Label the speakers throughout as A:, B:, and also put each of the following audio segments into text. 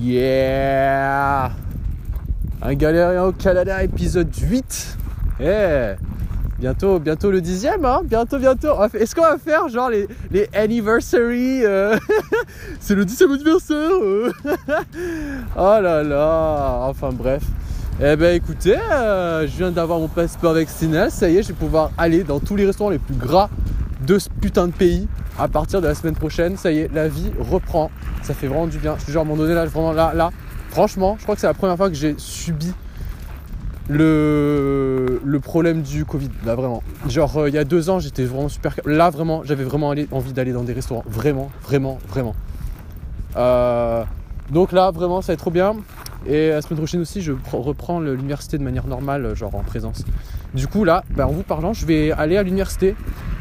A: Yeah Un galérien au Canada, épisode 8. Eh Bientôt, bientôt le dixième, hein Bientôt, bientôt. Est-ce qu'on va faire genre les, les anniversary euh, C'est le dixième anniversaire euh. Oh là là Enfin bref. Eh ben écoutez, euh, je viens d'avoir mon passeport vaccinal, ça y est, je vais pouvoir aller dans tous les restaurants les plus gras de ce putain de pays à partir de la semaine prochaine. Ça y est, la vie reprend. Ça fait vraiment du bien. Je te jure, à un moment donné, là, vraiment, là, là, franchement, je crois que c'est la première fois que j'ai subi le, le problème du Covid. Là, vraiment. Genre, euh, il y a deux ans, j'étais vraiment super. Là, vraiment, j'avais vraiment envie d'aller dans des restaurants. Vraiment, vraiment, vraiment. Euh, donc là, vraiment, ça va être trop bien. Et la semaine prochaine aussi, je reprends l'université de manière normale, genre en présence. Du coup, là, bah, en vous parlant, je vais aller à l'université.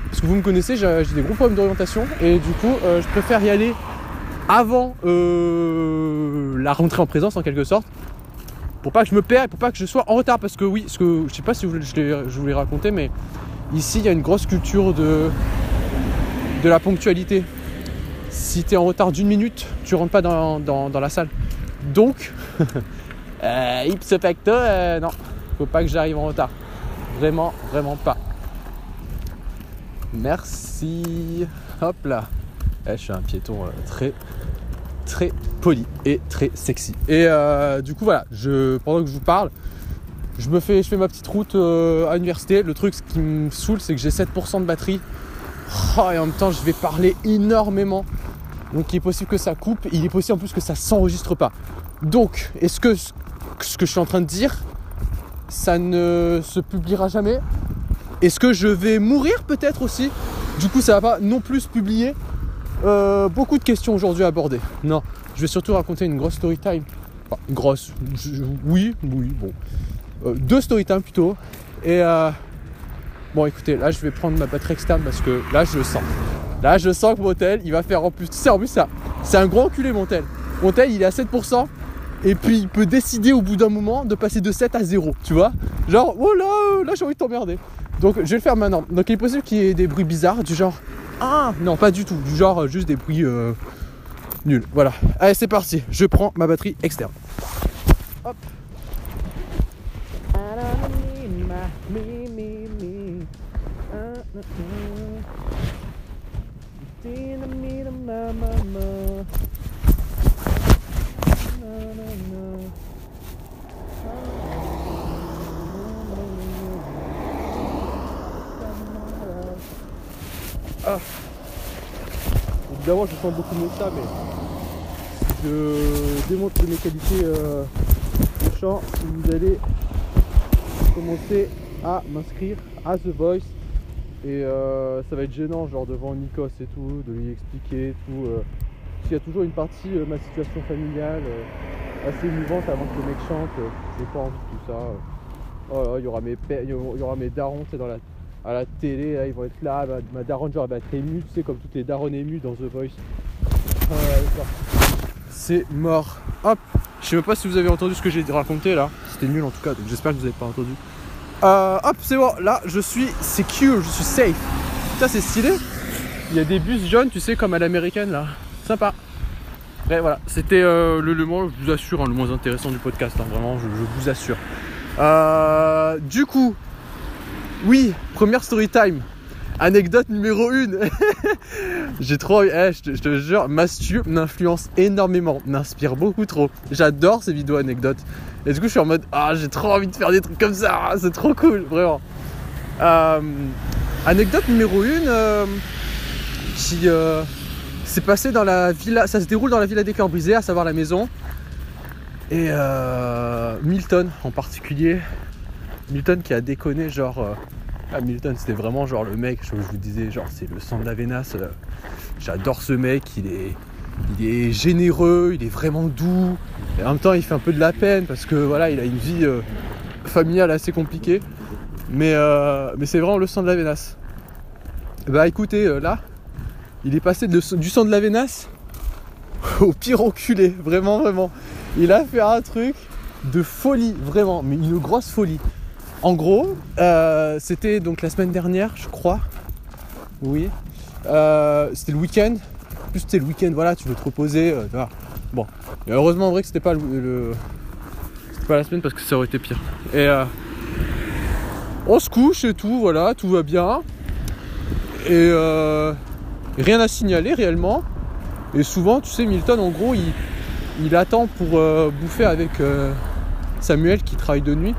A: Parce que vous me connaissez, j'ai des gros problèmes d'orientation. Et du coup, euh, je préfère y aller avant la rentrée en présence, en quelque sorte pour pas que je me perde, pour pas que je sois en retard. Parce que oui, ce que je sais pas si je, je vous l'ai raconté, mais ici il y a une grosse culture de, de la ponctualité. Si tu es en retard d'une minute, tu rentres pas dans, la salle. Donc, euh, ipso facto, euh, non, faut pas que j'arrive en retard. Vraiment, vraiment pas. Merci. Hop là. Eh, je suis un piéton euh, très très poli et très sexy. Et euh, du coup voilà, je, pendant que je vous parle, je me fais, je fais ma petite route euh, à l'université. Le truc ce qui me saoule, c'est que j'ai 7% de batterie. Oh, et en même temps, je vais parler énormément. Donc il est possible que ça coupe. Il est possible en plus que ça s'enregistre pas. Donc, est-ce que ce que je suis en train de dire, ça ne se publiera jamais? Est-ce que je vais mourir peut-être aussi Du coup, ça va pas non plus publier. Euh, beaucoup de questions aujourd'hui abordées. Non, je vais surtout raconter une grosse story time. Enfin, grosse, oui, oui, bon. Euh, deux story time plutôt. Et euh, bon, écoutez, là, je vais prendre ma batterie externe parce que là, je le sens. Là, je sens que mon tel, il va faire en plus. Tu sais, en plus, ça, c'est un gros enculé, mon tel. Mon tel, il est à 7%. Et puis, il peut décider au bout d'un moment de passer de 7 à 0. Tu vois Genre, oh là, là, j'ai envie de t'emmerder. Donc, je vais le faire maintenant. Donc, il est possible qu'il y ait des bruits bizarres, du genre ah non, pas du tout. Du genre juste des bruits euh, nuls. Voilà. Allez, c'est parti. Je prends ma batterie externe. Hop. Ah. Évidemment, je sens beaucoup mieux ça, mais je démontre mes qualités euh, de chant, vous allez commencer à m'inscrire à The Voice. Et euh, ça va être gênant, genre devant Nikos et tout, de lui expliquer tout. Euh, qu'il y a toujours une partie, ma situation familiale, assez émouvante avant que le mec chante. J'ai pas envie de tout ça. Oh il y aura mes, il y aura mes darons dans la à la télé, là, ils vont être là, ma, daronne genre elle va être émue, tu sais, comme toutes les daronnes émues dans The Voice. c'est mort. Hop, je sais même pas si vous avez entendu ce que j'ai raconté là. C'était nul en tout cas, donc j'espère que vous avez pas entendu. Euh, hop, c'est bon, là je suis secure, je suis safe. Ça c'est stylé. Il y a des bus jaunes, tu sais, comme à l'américaine là. Sympa. Voilà, c'était euh, le, le je vous assure, hein, le moins intéressant du podcast, hein, vraiment, je, vous assure. Euh, du coup, oui, première story time. Anecdote numéro 1. J'ai trop eh, je, te, jure, Mastu m'influence énormément, m'inspire beaucoup trop. J'adore ces vidéos anecdotes. Et du coup, je suis en mode, ah, j'ai trop envie de faire des trucs comme ça, c'est trop cool, vraiment. Euh, anecdote numéro 1 euh, qui s'est passé dans la villa, ça se déroule dans la villa des cœurs brisés, à savoir la maison. Et Milton en particulier, Milton qui a déconné, genre. Euh, ah, Milton, c'était vraiment genre le mec, je, vous disais, genre, c'est le sang de la Vénas. Euh, j'adore ce mec, il est, il est généreux, il est vraiment doux. Et en même temps, il fait un peu de la peine parce que voilà, il a une vie euh, familiale assez compliquée. Mais, mais c'est vraiment le sang de la Vénas. Bah écoutez, là, il est passé du sang de la Vénas au pire enculé, vraiment, vraiment. Il a fait un truc de folie, vraiment, mais une grosse folie. En gros, euh, c'était donc la semaine dernière, je crois. Oui. Euh, c'était le week-end. plus, c'était le week-end, voilà, tu veux te reposer. Euh, Bon, heureusement en vrai que c'était pas c'était pas la semaine parce que ça aurait été pire. Et on se couche et tout, voilà, tout va bien. Et rien à signaler réellement. Et souvent, tu sais, Milton, en gros, il, attend pour euh, bouffer avec euh, Samuel qui travaille de nuit.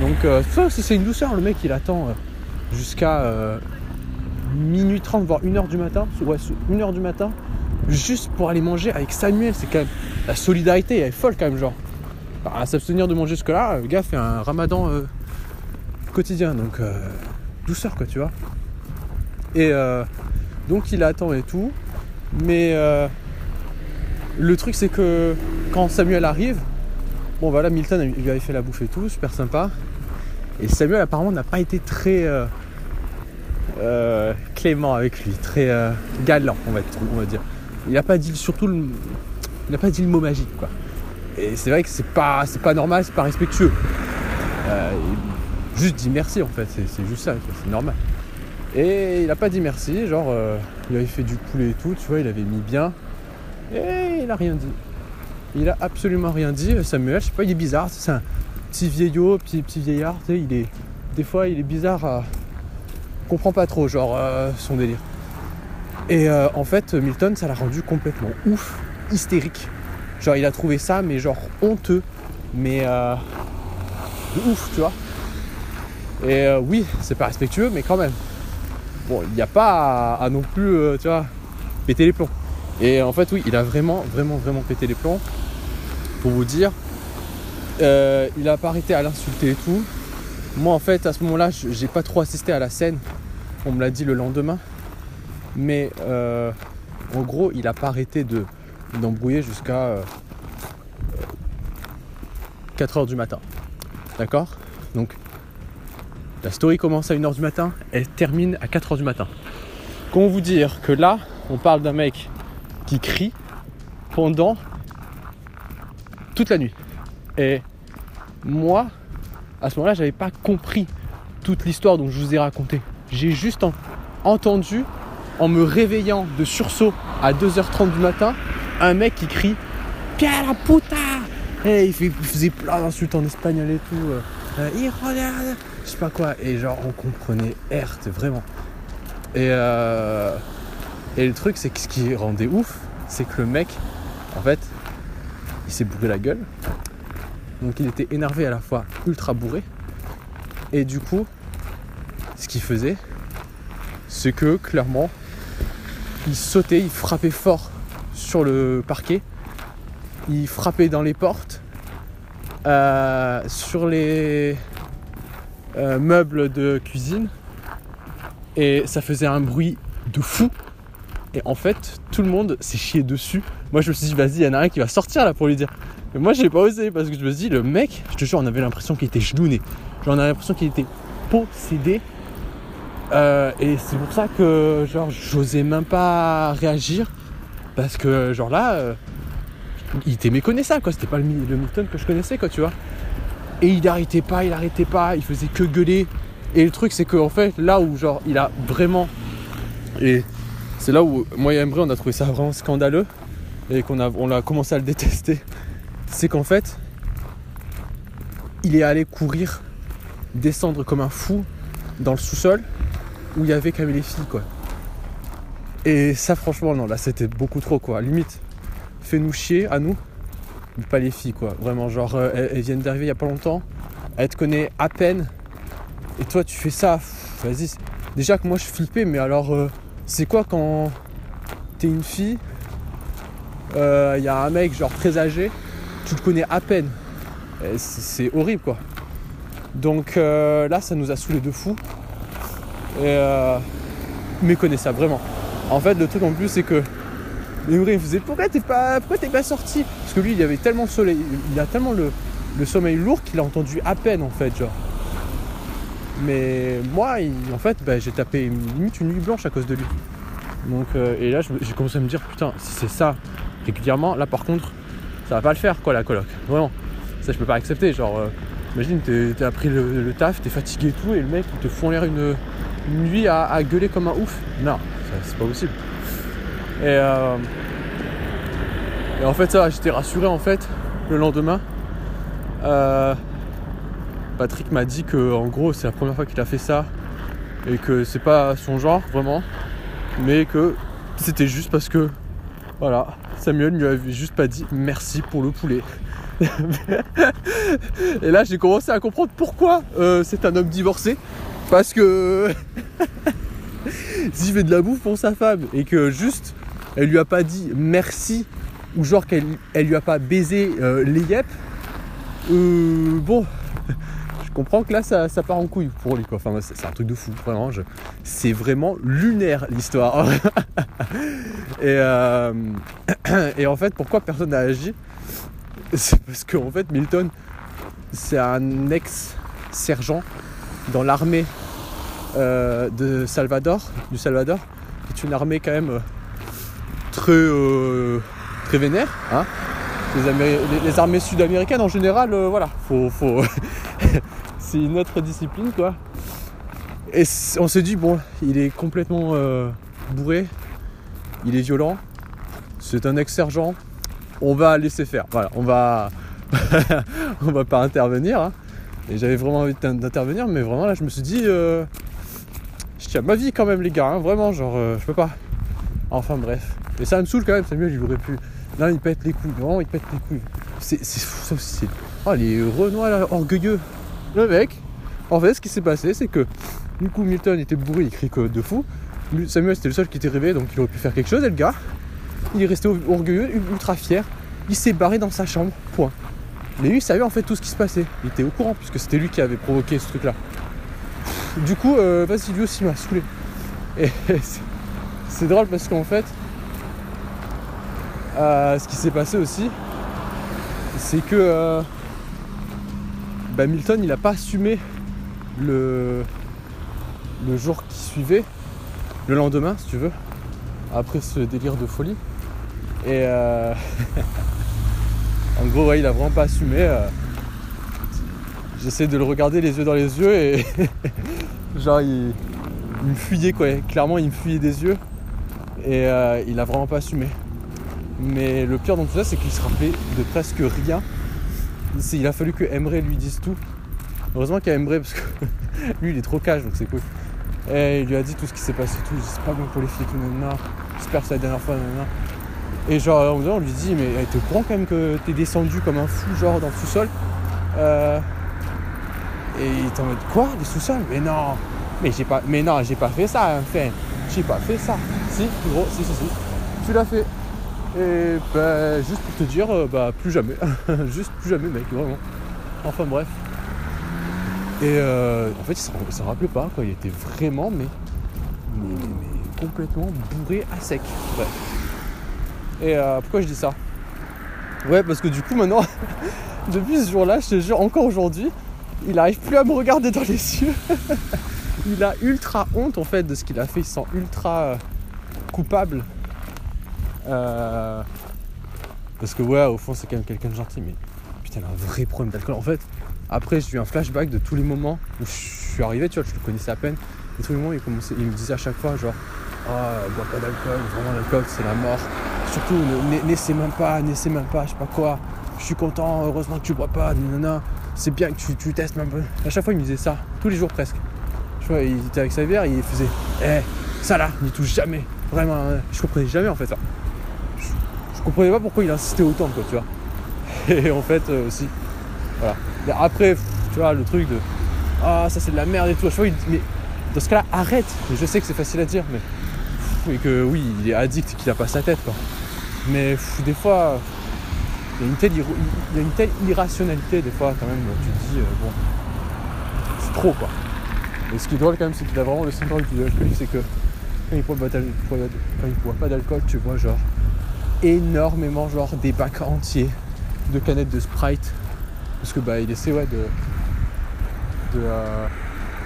A: Donc euh, c'est une douceur, le mec il attend jusqu'à minuit 30 voire 1h du matin, ouais 1h du matin, juste pour aller manger avec Samuel, c'est quand même la solidarité elle est folle quand même genre. À s'abstenir de manger jusque là, le gars fait un ramadan quotidien, donc douceur quoi tu vois. Et donc il attend et tout, mais euh, le truc c'est que quand Samuel arrive, Bon voilà, Milton il lui avait fait la bouffe et tout, super sympa. Et Samuel apparemment n'a pas été très euh, euh, clément avec lui, très galant on va, dire. Il n'a pas dit surtout le, il n'a pas dit le mot magique quoi. Et c'est vrai que c'est pas, pas normal, c'est pas respectueux. Juste dit merci en fait, c'est, juste ça, c'est normal. Et il n'a pas dit merci, genre euh, il avait fait du poulet et tout, tu vois, il avait mis bien. Et il a rien dit. Il a absolument rien dit. Samuel, je sais pas, il est bizarre. C'est un petit vieillot, petit, petit vieillard. Tu sais, il est, des fois, il est bizarre. À... Je comprends pas trop, genre, euh, son délire. Et euh, en fait, Milton, ça l'a rendu complètement ouf, hystérique. Genre, il a trouvé ça, mais genre honteux. Mais ouf, tu vois. Et oui, c'est pas respectueux, mais quand même. Bon, il n'y a pas à, non plus, euh, tu vois, péter les plombs. Et en fait, oui, il a vraiment, vraiment, vraiment pété les plombs. Pour vous dire, Euh, il a pas arrêté à l'insulter et tout. Moi, en fait, à ce moment-là, j'ai pas trop assisté à la scène. On me l'a dit le lendemain. Mais euh, en gros, il a pas arrêté de d'embrouiller jusqu'à euh, 4 heures du matin. D'accord? Donc, la story commence à 1h du matin, elle termine à 4 heures du matin. Comment vous dire que là, on parle d'un mec qui crie pendant toute la nuit. Et moi, à ce moment-là, j'avais pas compris toute l'histoire dont je vous ai raconté. J'ai juste en- entendu, en me réveillant de sursaut à 2h30 du matin, un mec qui crie Pia la puta Et fait- il faisait plein d'insultes en espagnol et tout. Euh, euh, Hijo de- je sais pas quoi. Et genre, on comprenait Hertz, vraiment. Et, euh, et le truc, c'est que ce qui rendait ouf, c'est que le mec, en fait, il s'est bourré la gueule. Donc il était énervé à la fois ultra bourré. Et du coup, ce qu'il faisait, c'est que clairement, il sautait, il frappait fort sur le parquet. Il frappait dans les portes, euh, sur les euh, meubles de cuisine. Et ça faisait un bruit de fou. Et en fait, tout le monde s'est chié dessus. Moi, je me suis dit, vas-y, il y en a un qui va sortir là pour lui dire. Mais moi, j'ai pas osé parce que je me suis dit, le mec, je te jure, on avait l'impression qu'il était genouné. Genre, on avait l'impression qu'il était possédé. Euh, et c'est pour ça que, genre, j'osais même pas réagir. Parce que, genre là, il était méconnaissable, quoi. C'était pas le, le Milton que je connaissais, quoi, tu vois. Et il arrêtait pas, il arrêtait pas, il faisait que gueuler. Et le truc, c'est qu'en fait, là où, genre, il a vraiment. Et c'est là où, moi et Embry, on a trouvé ça vraiment scandaleux. Et qu'on a, on a commencé à le détester. C'est qu'en fait, il est allé courir, descendre comme un fou dans le sous-sol où il y avait quand même les filles, quoi. Et ça, franchement, non, là, c'était beaucoup trop, quoi. Limite, fais-nous chier à nous, mais pas les filles, quoi. Vraiment, genre, euh, elles, viennent d'arriver il y a pas longtemps, elles te connaissent à peine, et toi, tu fais ça, vas-y. Déjà que moi, je flippais, mais alors, euh, c'est quoi quand t'es une fille, il y a un mec, genre, très âgé, tu le connais à peine. C'est horrible, quoi. Donc euh, là, ça nous a saoulés de fou. Et euh, méconnaissable, vraiment. En fait, le truc en plus, c'est que Emery il faisait pourquoi t'es pas, pourquoi t'es pas sorti? Parce que lui, il avait tellement le soleil, il a tellement le, le sommeil lourd qu'il a entendu à peine, en fait, genre. Mais moi, en fait, bah, j'ai tapé limite une nuit blanche à cause de lui. Donc, euh, et là, j'ai commencé à me dire, putain, si c'est ça régulièrement, là, par contre, ça va pas le faire, quoi, la coloc. Vraiment. Ça, je peux pas accepter. Genre, euh, imagine, t'as pris le, taf, t'es fatigué et tout, et le mec, il te fout en l'air une, une nuit à, à gueuler comme un ouf. Non, c'est pas possible. Et, euh, Et en fait, ça, j'étais rassuré en fait le lendemain. Euh, Patrick m'a dit que en gros c'est la première fois qu'il a fait ça et que c'est pas son genre vraiment, mais que c'était juste parce que voilà, Samuel lui avait juste pas dit merci pour le poulet. et là j'ai commencé à comprendre pourquoi euh, c'est un homme divorcé. Parce que s'il fait de la bouffe pour sa femme et que juste elle lui a pas dit merci ou genre qu'elle elle lui a pas baisé euh, les yep, euh, bon, je comprends que là ça, ça, part en couille pour lui quoi. Enfin, c'est un truc de fou, vraiment. C'est vraiment lunaire l'histoire. et, euh... et en fait, pourquoi personne n'a agi? C'est parce qu'en fait, Milton, c'est un ex-sergent dans l'armée de Salvador, du Salvador, qui est une armée quand même très, euh, très vénère. Hein les, armées sud-américaines en général, euh, voilà, faut, faut c'est une autre discipline quoi. Et on s'est dit bon, il est complètement euh, bourré, il est violent, c'est un ex-sergent, on va laisser faire. Voilà, on va, on va pas intervenir. Hein. Et j'avais vraiment envie d'intervenir, mais vraiment là, je me suis dit, je tiens ma vie quand même les gars, hein, vraiment, genre, je peux pas. Enfin bref. Et ça me saoule quand même, Samuel, il aurait pu Là, il pète les couilles. Vraiment, il pète les couilles. C'est. Ça aussi, Oh, les Renois, là, orgueilleux. Le mec, en fait, ce qui s'est passé, c'est que du coup, Milton était bourré, il crie que de fou. Samuel, c'était le seul qui était rêvé, donc il aurait pu faire quelque chose, et le gars, il est resté orgueilleux, ultra fier. Il s'est barré dans sa chambre, point. Mais lui, il savait en fait tout ce qui se passait. Il était au courant, puisque c'était lui qui avait provoqué ce truc-là. Du coup, euh, vas-y, lui aussi m'a saoulé. Et c'est drôle parce qu'en fait, euh, ce qui s'est passé aussi, c'est que euh, bah, Milton il n'a pas assumé le, le jour qui suivait, le lendemain si tu veux, après ce délire de folie. Et euh, en gros il a vraiment pas assumé. J'essaie de le regarder les yeux dans les yeux et genre il, il, me fuyait quoi. Clairement il me fuyait des yeux et il a vraiment pas assumé. Mais le pire dans tout ça, c'est qu'il se rappelait de presque rien. Il a fallu que Emre lui dise tout. Heureusement qu'il y a Emre parce que lui il est trop cash donc c'est cool. Et il lui a dit tout ce qui s'est passé, tout. C'est pas bon pour les filles, tout, nanana. J'espère que c'est la dernière fois, nanana. Et genre, on lui dit, mais t'es au courant quand même que t'es descendu comme un fou, genre dans le sous-sol euh... Et il est en mode, quoi? Les sous-sols? Mais non Mais j'ai pas, mais non, j'ai pas fait ça, enfin. J'ai pas fait ça. Si, gros, si, si, si. Tu l'as fait. Et bah, juste pour te dire, euh, bah plus jamais. juste plus jamais mec, vraiment. Enfin bref. Et euh, en fait il s'en rappelait pas quoi, il était vraiment mais, complètement bourré à sec. Bref. Et euh, pourquoi je dis ça? Ouais parce que du coup maintenant, depuis ce jour-là, je te jure encore aujourd'hui, il n'arrive plus à me regarder dans les yeux. il a ultra honte en fait de ce qu'il a fait, il se sent ultra coupable euh, parce que ouais, au fond, c'est quand même quelqu'un de gentil, mais putain, il a un vrai problème d'alcool. En fait, après, j'ai eu un flashback de tous les moments où je suis arrivé, tu vois, je le connaissais à peine. Et tous les moments, il, me disait à chaque fois, genre, oh, bois pas d'alcool, vraiment l'alcool, c'est la mort. Surtout, n'essaie même pas, n'essaie même pas, je sais pas quoi. Je suis content, heureusement que tu bois pas, nanana. C'est bien que tu, tu testes un peu. À chaque fois, il me disait ça, tous les jours presque. Je vois, il était avec sa bière, il faisait, eh, ça là, n'y touche jamais. Vraiment, je comprenais jamais en fait ça comprenais pas pourquoi il insistait autant, quoi, tu vois. Et en fait, euh, aussi. Voilà. Mais après, tu vois, le truc de Ah, ça c'est de la merde et tout. Je vois, mais dans ce cas-là, arrête. je sais que c'est facile à dire, mais. Et que oui, il est addict, qu'il a pas sa tête, quoi. Mais des fois, il y, a une telle il irrationalité, des fois, quand même, tu te dis, euh, bon, c'est trop, quoi. Et ce qui est drôle, quand même, c'est qu'il a vraiment le syndrome du alcool, c'est que quand il boit pas d'alcool, tu vois, genre, énormément, genre des bacs entiers de canettes de Sprite. Parce que bah il essaie ouais de, de euh,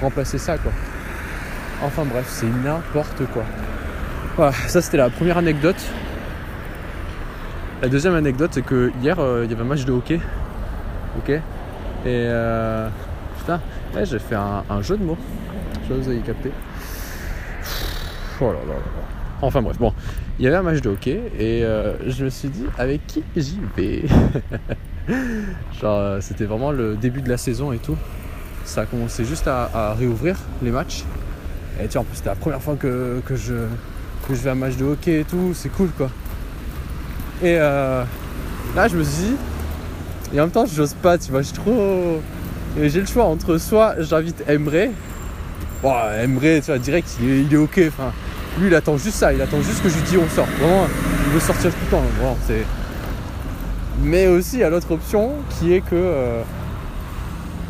A: remplacer ça quoi. Enfin bref, c'est n'importe quoi. Voilà, ça c'était la première anecdote. La deuxième anecdote c'est que hier euh, il y avait un match de hockey. Ok? Et euh, putain, j'ai fait un, jeu de mots. Je sais pas si vous avez capté. Oh Enfin bref, bon, il y avait un match de hockey et euh, je me suis dit avec qui j'y vais? Genre, euh, c'était vraiment le début de la saison et tout. Ça a commencé juste à, réouvrir les matchs. Et tu vois, en plus, c'était la première fois que, je, que je vais à un match de hockey et tout. C'est cool quoi. Et euh, là, je me suis dit, et en même temps, j'ose pas, tu vois, je suis trop. J'ai le choix entre soit j'invite Emre. Bon, Emre, tu vois, direct, il est, il est ok. Enfin, lui, il attend juste ça, il attend juste que je lui dis on sort. Vraiment, il veut sortir tout le temps. Vraiment, c'est... Mais aussi, il y a l'autre option qui est que. Euh,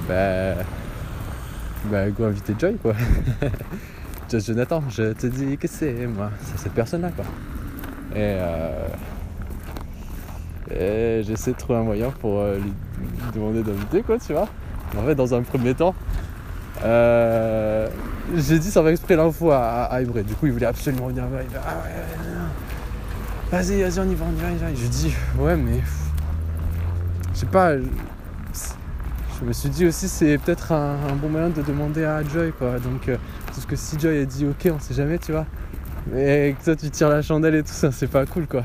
A: bah. Bah, go inviter Joy, quoi. Just Jonathan, je te dis que c'est moi, c'est cette personne-là, quoi. Et. Euh, et j'essaie de trouver un moyen pour euh, lui demander d'inviter, quoi, tu vois. En fait, dans un premier temps, euh, j'ai dit sans faire exprès l'info à, à, Du coup, il voulait absolument venir Il ah ouais, vas-y, vas-y, on y va, on y va, y va. Je dis, ouais, mais. Je sais pas. Je, me suis dit aussi, c'est peut-être un, bon moyen de demander à Joy, quoi. Donc, euh, parce que si Joy a dit, ok, on sait jamais, tu vois. Mais que toi, tu tires la chandelle et tout ça, c'est pas cool, quoi.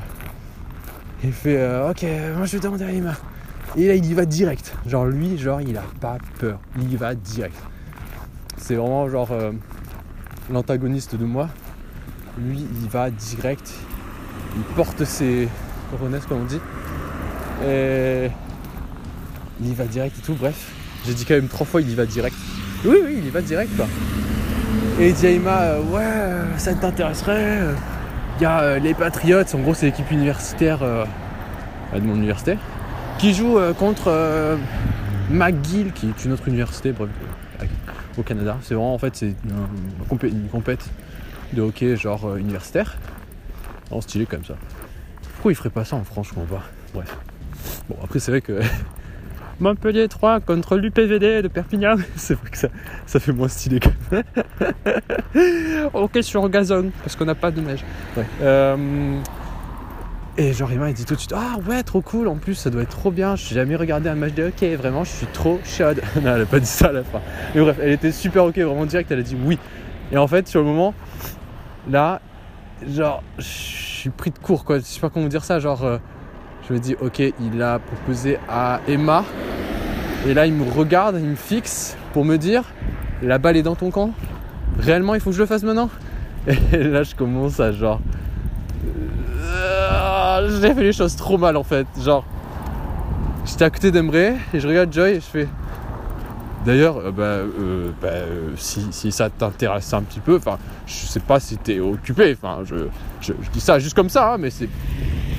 A: Il fait, euh, ok, moi je vais demander à Emma. Et là, il y va direct. Genre, lui, genre, il a pas peur. Il y va direct. C'est vraiment genre euh, l'antagoniste de moi. Lui, il va direct. Il porte ses coronets, comme on dit. Et il y va direct et tout. Bref, j'ai dit quand même trois fois, il y va direct. Oui, oui, il y va direct quoi. Et il euh, ouais, ça t'intéresserait. Il y a les Patriots, en gros, c'est l'équipe universitaire de mon université qui joue euh, contre euh, McGill, qui est une autre université bref, au Canada. C'est vraiment en fait c'est une, une, compète de hockey genre euh, universitaire. En stylé comme ça. Pourquoi il ferait pas ça en France, pas. Bref. Bon après c'est vrai que Montpellier 3 contre l'UPVD de Perpignan. C'est vrai que ça, ça fait moins stylé quand même. ok sur gazon, parce qu'on n'a pas de neige. Ouais. Et genre Emma il dit tout de suite Ah ouais trop cool en plus ça doit être trop bien, je n'ai jamais regardé un match de hockey, vraiment je suis trop chaude. non elle a pas dit ça à la fin. Mais bref, elle était super ok, vraiment direct, elle a dit oui. Et en fait sur le moment, là, genre je suis pris de court quoi, je sais pas comment dire ça, genre euh, je me dis ok il a proposé à Emma. Et là il me regarde, il me fixe pour me dire la balle est dans ton camp. Réellement il faut que je le fasse maintenant? Et là je commence à genre j'ai fait les choses trop mal en fait. Genre, j'étais à côté d'Emre et je regarde Joy et je fais. D'ailleurs, euh, bah, euh, bah euh, si, ça t'intéresse un petit peu, enfin, je sais pas si t'es occupé, enfin, je, je, dis ça juste comme ça, hein, mais c'est,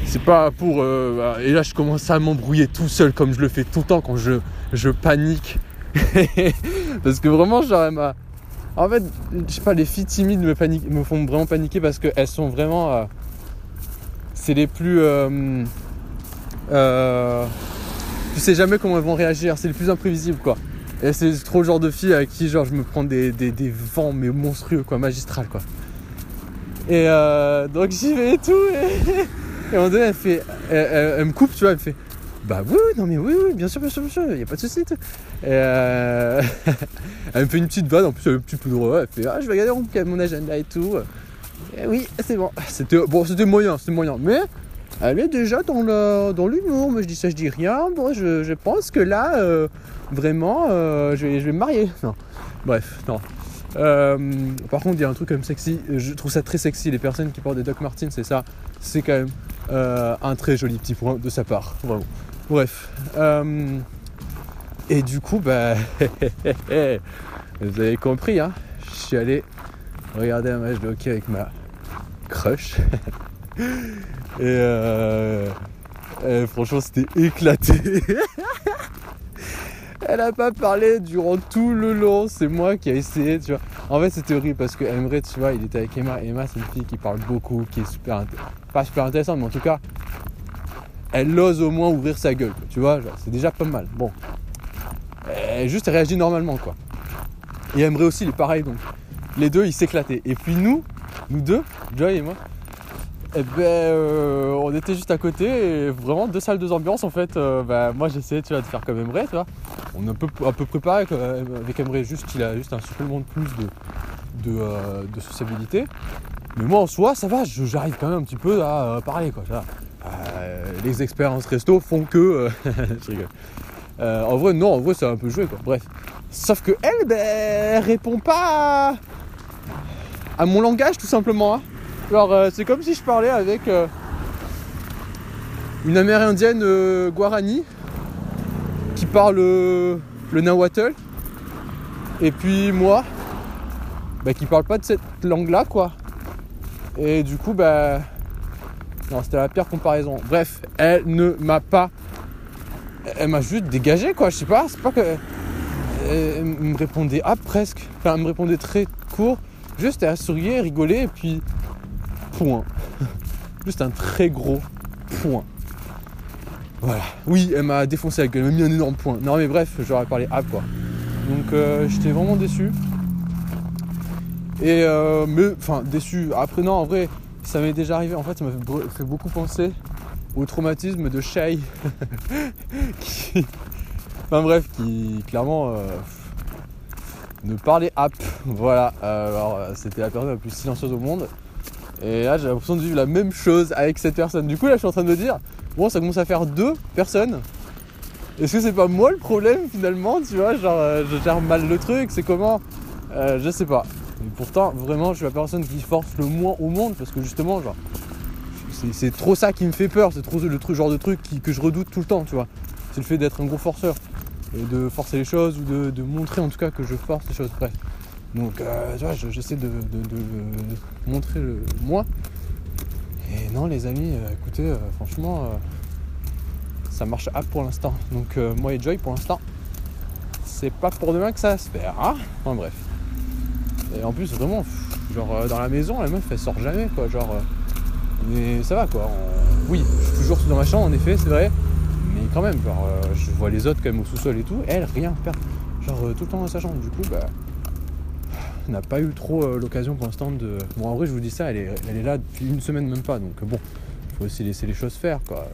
A: c'est pas pour. et là, je commence à m'embrouiller tout seul comme je le fais tout le temps quand je, je panique. parce que vraiment, genre, ma... En fait, je sais pas, les filles timides me, paniquent, me font vraiment paniquer parce qu'elles sont vraiment c'est les plus. Euh, euh, tu sais jamais comment elles vont réagir, c'est les plus imprévisibles quoi. Et c'est trop le genre de fille avec qui genre je me prends des, vents mais monstrueux quoi, magistral quoi. Et euh, donc j'y vais et tout. Et, à moment donné elle fait. Elle, me coupe, tu vois, elle me fait. Bah oui, non mais oui, oui, bien sûr, bien sûr, bien sûr, n'y a pas de souci. Et elle me fait une petite vanne, en plus elle est un petit peu drôle, elle fait Ah je vais regarder mon agenda et tout. Eh oui, c'est bon. C'était bon, c'était moyen, c'est moyen. Mais elle est déjà dans le l'humour. Mais je dis ça, je dis rien. Bon, je, pense que là, euh, vraiment, euh, je, vais, me marier. Non. Bref, non. Euh, par contre, il y a un truc comme sexy. Je trouve ça très sexy. Les personnes qui portent des Doc Martens, c'est ça. C'est quand même un très joli petit point de sa part. Bref. et du coup, bah, vous avez compris, hein. Je suis allé regarder un match de avec ma crush. Euh, et, franchement, c'était éclaté. Elle a pas parlé durant tout le long, c'est moi qui ai essayé, tu vois. En fait, c'était horrible parce que Emre, tu vois, il était avec Emma. Emma, c'est une fille qui parle beaucoup, qui est super, pas super intéressante, mais en tout cas, elle ose au moins ouvrir sa gueule, tu vois. C'est déjà pas mal. Bon, elle juste réagit normalement, quoi. Et Emre aussi, il est pareil, donc les deux ils s'éclataient. Et puis nous, nous deux, Joy et moi, eh ben, euh, on était juste à côté et vraiment deux salles, deux ambiances en fait. Euh, bah, moi j'essayais de faire comme Emre, tu vois. On est un peu, un préparé avec Emre, juste il a juste un supplément de plus de, de, euh, sociabilité. Mais moi en soi, ça va, j'arrive quand même un petit peu à euh, parler quoi. Euh, les expériences resto font que. Euh, je rigole. en vrai, non, en vrai, c'est un peu joué quoi. Bref. Sauf que elle, ben, répond pas à, mon langage tout simplement. Hein. Genre, c'est comme si je parlais avec une amérindienne Guarani qui parle le Nahuatl. Et puis moi, bah, qui parle pas de cette langue-là, quoi. Et du coup, bah. Non, c'était la pire comparaison. Bref, elle ne m'a pas. Elle m'a juste dégagé, quoi. Je sais pas, c'est pas que. Elle me répondait ah presque. Enfin, elle me répondait très court. Juste, elle souriait, rigolait, et puis. Point. Juste un très gros point. Voilà. Oui, elle m'a défoncé la gueule, elle m'a mis un énorme point. Non, mais bref, j'aurais parlé ah quoi. Donc, euh, j'étais vraiment déçu. Et euh, mais, enfin, déçu. Après, non, en vrai, ça m'est déjà arrivé. En fait, ça m'a fait, beaucoup penser au traumatisme de Shay. enfin, bref, qui clairement euh, ne parlait app. Voilà. Euh, alors, c'était la personne la plus silencieuse au monde. Et là, j'ai l'impression de vivre la même chose avec cette personne. Du coup, là, je suis en train de me dire, bon, ça commence à faire deux personnes. Est-ce que c'est pas moi le problème finalement Tu vois, genre, je gère mal le truc. C'est comment Je sais pas. Et pourtant, vraiment, je suis la personne qui force le moins au monde parce que justement, genre, c'est trop ça qui me fait peur. C'est trop le truc, genre de truc que je redoute tout le temps, tu vois. C'est le fait d'être un gros forceur de forcer les choses ou de, montrer en tout cas que je force les choses. Bref. Donc, euh, tu vois, j'essaie de, montrer le moi. Et non, les amis, euh, écoutez, euh, franchement, ça marche à pour l'instant. Donc, moi et Joy, pour l'instant, c'est pas pour demain que ça se faire. Hein enfin, bref. Et en plus, vraiment, genre dans la maison, la meuf elle sort jamais quoi. Genre, mais ça va quoi. Oui, je suis toujours dans ma chambre en effet, c'est vrai. Quand même, genre, euh, je vois les autres quand même au sous-sol et tout. Elle, rien, perd. Genre tout le temps dans sa chambre. Du coup, bah, n'a pas eu trop l'occasion pour l'instant de. Bon, en vrai, je vous dis ça, elle est, là depuis une semaine même pas. Donc bon, faut aussi laisser les choses faire quoi.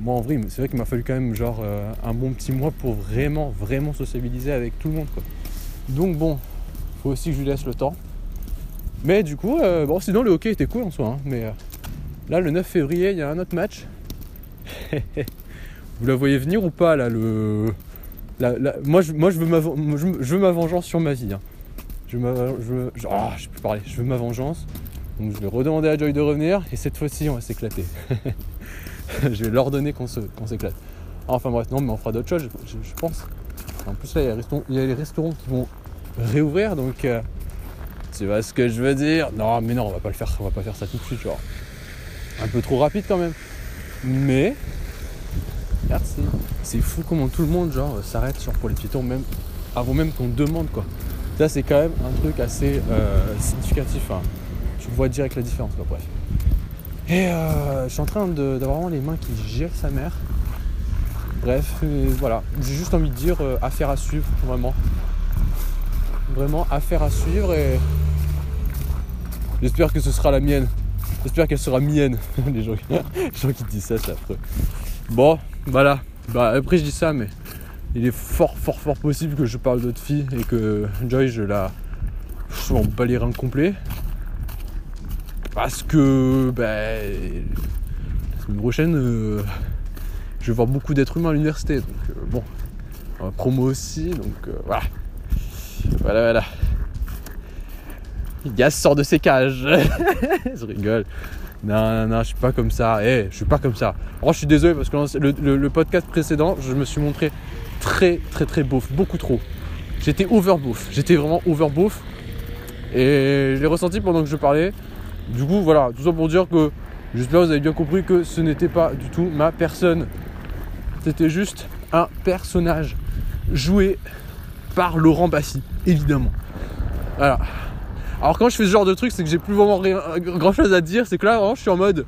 A: Moi en vrai, c'est vrai qu'il m'a fallu quand même genre un bon petit mois pour vraiment, vraiment sociabiliser avec tout le monde quoi. Donc bon, faut aussi que je lui laisse le temps. Mais du coup, euh, bon, sinon le hockey était cool en soi. Hein, mais euh, là, le 9 février, il y a un autre match. Vous la voyez venir ou pas là le moi, je, moi, je veux ma, je, veux ma vengeance sur ma vie. Hein. Je, veux, je, oh, je peux parler. Je veux ma vengeance. Donc je vais redemander à Joy de revenir et cette fois-ci, on va s'éclater. je vais leur donner qu'on s'éclate. enfin bref, non, mais on fera d'autres choses, je pense. En plus, là, il y a les restaurants, qui vont réouvrir, donc euh, tu vois ce que je veux dire? Non, mais non, on va pas le faire, on va pas faire ça tout de suite, genre. Un peu trop rapide quand même. Mais, merci. C'est fou comment tout le monde, genre, s'arrête sur pour les piétons, même avant même qu'on demande, quoi. Ça, c'est quand même un truc assez euh, significatif. Hein. Tu vois direct la différence, quoi, bref. Et euh, je suis en train d'avoir vraiment les mains qui gèlent sa mère. Bref, euh, voilà, j'ai juste envie de dire affaire à suivre, vraiment. Vraiment affaire à suivre et j'espère que ce sera la mienne. J'espère qu'elle sera mienne. les, gens, qui disent ça, c'est affreux. Bon, voilà. Bah, après je dis ça, mais il est fort, fort, fort possible que je parle d'autres filles et que Joy, je la. Je m'en bats les reins complets. Parce que, ben. la semaine prochaine. Euh, je vais voir beaucoup d'êtres humains à l'université. Donc euh, bon, promo aussi, donc euh, voilà. Voilà, voilà. Yas sort de ses cages. je rigole. Non, non, non, je suis pas comme ça. Eh, je suis pas comme ça. Alors, je suis désolé parce que le, podcast précédent, je me suis montré très, très, très beauf. Beaucoup trop. J'étais over beauf. J'étais vraiment over beauf. Et je l'ai ressenti pendant que je parlais. Du coup, voilà. Tout ça pour dire que j'espère que vous avez bien compris que ce n'était pas du tout ma personne. C'était juste un personnage joué par Laurent Bassy, évidemment. Voilà. Alors quand je fais ce genre de truc, c'est que j'ai plus vraiment grand chose à dire. C'est que là, vraiment, je suis en mode,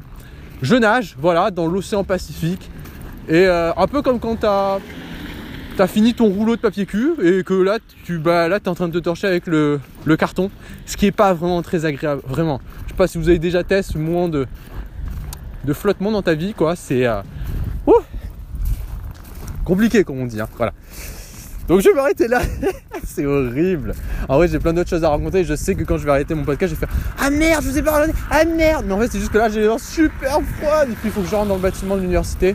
A: je nage, voilà, dans l'océan Pacifique. Et euh, un peu comme quand t'as as fini ton rouleau de papier cul et que là, tu bah, là, es en train de te torcher avec le, carton. Ce qui est pas vraiment très agréable, vraiment. Je sais pas si vous avez déjà testé ce moment de, de flottement dans ta vie, quoi. C'est... Euh, compliqué comme on dit. Hein. Voilà. Donc je vais m'arrêter là. c'est horrible. En vrai, j'ai plein d'autres choses à raconter. Je sais que quand je vais arrêter mon podcast, je vais faire Ah merde, je vous ai pas parlé. Ah merde. Mais en fait, c'est juste que là, j'ai dents super froides. Et puis, il faut que je rentre dans le bâtiment de l'université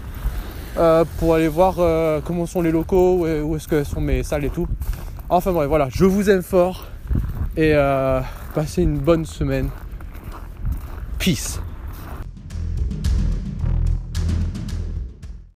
A: euh, pour aller voir euh, comment sont les locaux, où est-ce que sont mes salles et tout. Enfin bref, voilà, je vous aime fort et euh, passez une bonne semaine. Peace.